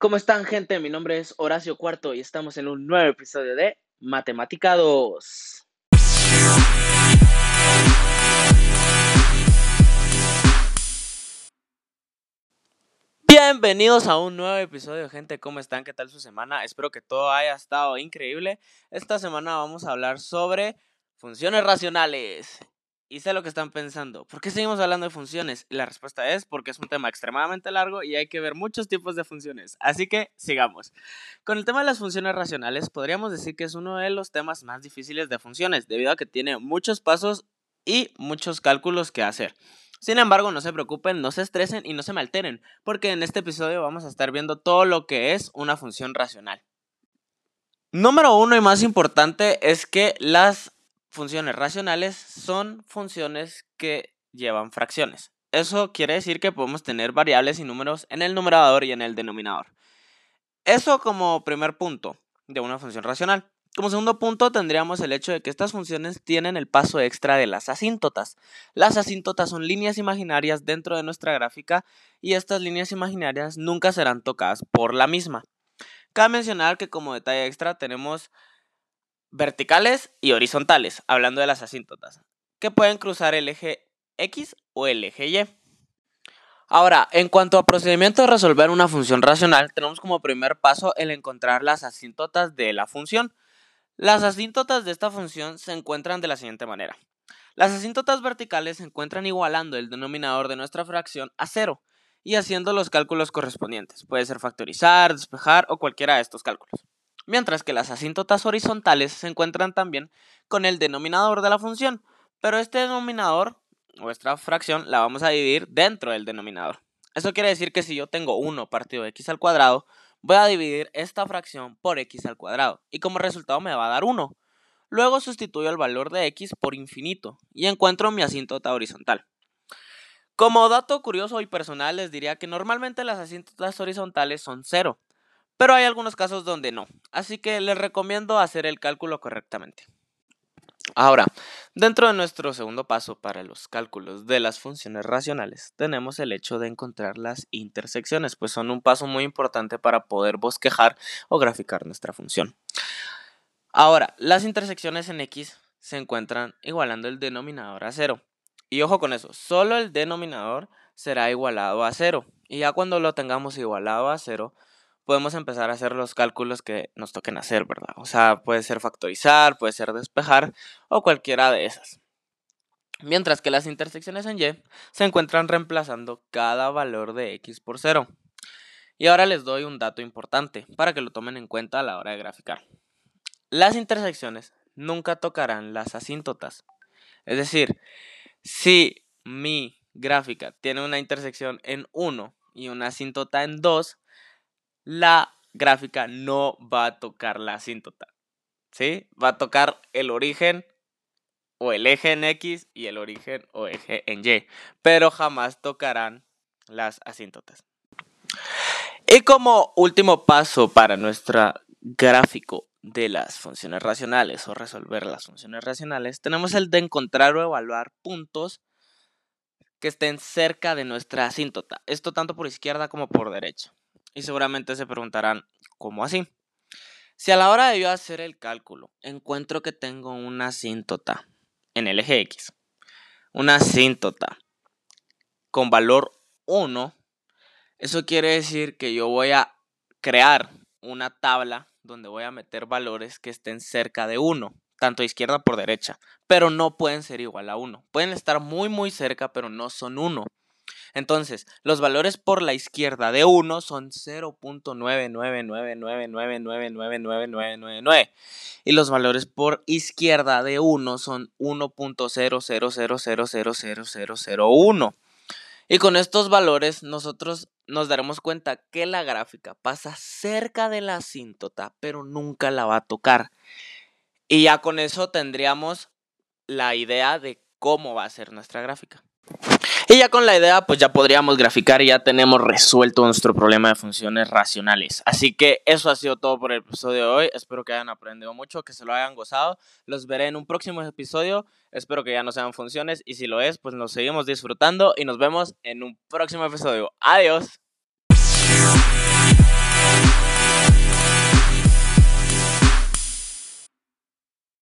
¿Cómo están, gente? Mi nombre es Horacio Cuarto y estamos en un nuevo episodio de Matemática 2. Bienvenidos a un nuevo episodio, gente. ¿Cómo están? ¿Qué tal su semana? Espero que todo haya estado increíble. Esta semana vamos a hablar sobre funciones racionales. Y sé lo que están pensando. ¿Por qué seguimos hablando de funciones? La respuesta es porque es un tema extremadamente largo y hay que ver muchos tipos de funciones. Así que sigamos. Con el tema de las funciones racionales, podríamos decir que es uno de los temas más difíciles de funciones, debido a que tiene muchos pasos y muchos cálculos que hacer. Sin embargo, no se preocupen, no se estresen y no se me alteren, porque en este episodio vamos a estar viendo todo lo que es una función racional. Número uno y más importante es que las funciones racionales son funciones que llevan fracciones. Eso quiere decir que podemos tener variables y números en el numerador y en el denominador. Eso como primer punto de una función racional. Como segundo punto tendríamos el hecho de que estas funciones tienen el paso extra de las asíntotas. Las asíntotas son líneas imaginarias dentro de nuestra gráfica y estas líneas imaginarias nunca serán tocadas por la misma. Cabe mencionar que como detalle extra tenemos verticales y horizontales, hablando de las asíntotas, que pueden cruzar el eje X o el eje Y. Ahora, en cuanto a procedimiento de resolver una función racional, tenemos como primer paso el encontrar las asíntotas de la función. Las asíntotas de esta función se encuentran de la siguiente manera. Las asíntotas verticales se encuentran igualando el denominador de nuestra fracción a cero y haciendo los cálculos correspondientes. Puede ser factorizar, despejar o cualquiera de estos cálculos mientras que las asíntotas horizontales se encuentran también con el denominador de la función, pero este denominador, nuestra fracción, la vamos a dividir dentro del denominador. Eso quiere decir que si yo tengo 1 partido de x al cuadrado, voy a dividir esta fracción por x al cuadrado, y como resultado me va a dar 1. Luego sustituyo el valor de x por infinito, y encuentro mi asíntota horizontal. Como dato curioso y personal les diría que normalmente las asíntotas horizontales son 0, pero hay algunos casos donde no, así que les recomiendo hacer el cálculo correctamente. Ahora, dentro de nuestro segundo paso para los cálculos de las funciones racionales, tenemos el hecho de encontrar las intersecciones, pues son un paso muy importante para poder bosquejar o graficar nuestra función. Ahora, las intersecciones en x se encuentran igualando el denominador a cero. Y ojo con eso, solo el denominador será igualado a cero. Y ya cuando lo tengamos igualado a cero, podemos empezar a hacer los cálculos que nos toquen hacer, ¿verdad? O sea, puede ser factorizar, puede ser despejar o cualquiera de esas. Mientras que las intersecciones en Y se encuentran reemplazando cada valor de X por 0. Y ahora les doy un dato importante para que lo tomen en cuenta a la hora de graficar. Las intersecciones nunca tocarán las asíntotas. Es decir, si mi gráfica tiene una intersección en 1 y una asíntota en 2, la gráfica no va a tocar la asíntota. ¿Sí? Va a tocar el origen o el eje en X y el origen o eje en Y. Pero jamás tocarán las asíntotas. Y como último paso para nuestro gráfico de las funciones racionales o resolver las funciones racionales, tenemos el de encontrar o evaluar puntos que estén cerca de nuestra asíntota. Esto tanto por izquierda como por derecha. Y seguramente se preguntarán, ¿cómo así? Si a la hora de yo hacer el cálculo encuentro que tengo una asíntota en el eje X, una asíntota con valor 1, eso quiere decir que yo voy a crear una tabla donde voy a meter valores que estén cerca de 1, tanto izquierda por derecha, pero no pueden ser igual a 1. Pueden estar muy muy cerca, pero no son 1. Entonces, los valores por la izquierda de 1 son 0.99999999999 y los valores por izquierda de 1 son 1.000000001. Y con estos valores nosotros nos daremos cuenta que la gráfica pasa cerca de la asíntota, pero nunca la va a tocar. Y ya con eso tendríamos la idea de cómo va a ser nuestra gráfica. Y ya con la idea, pues ya podríamos graficar y ya tenemos resuelto nuestro problema de funciones racionales. Así que eso ha sido todo por el episodio de hoy. Espero que hayan aprendido mucho, que se lo hayan gozado. Los veré en un próximo episodio. Espero que ya no sean funciones y si lo es, pues nos seguimos disfrutando y nos vemos en un próximo episodio. Adiós.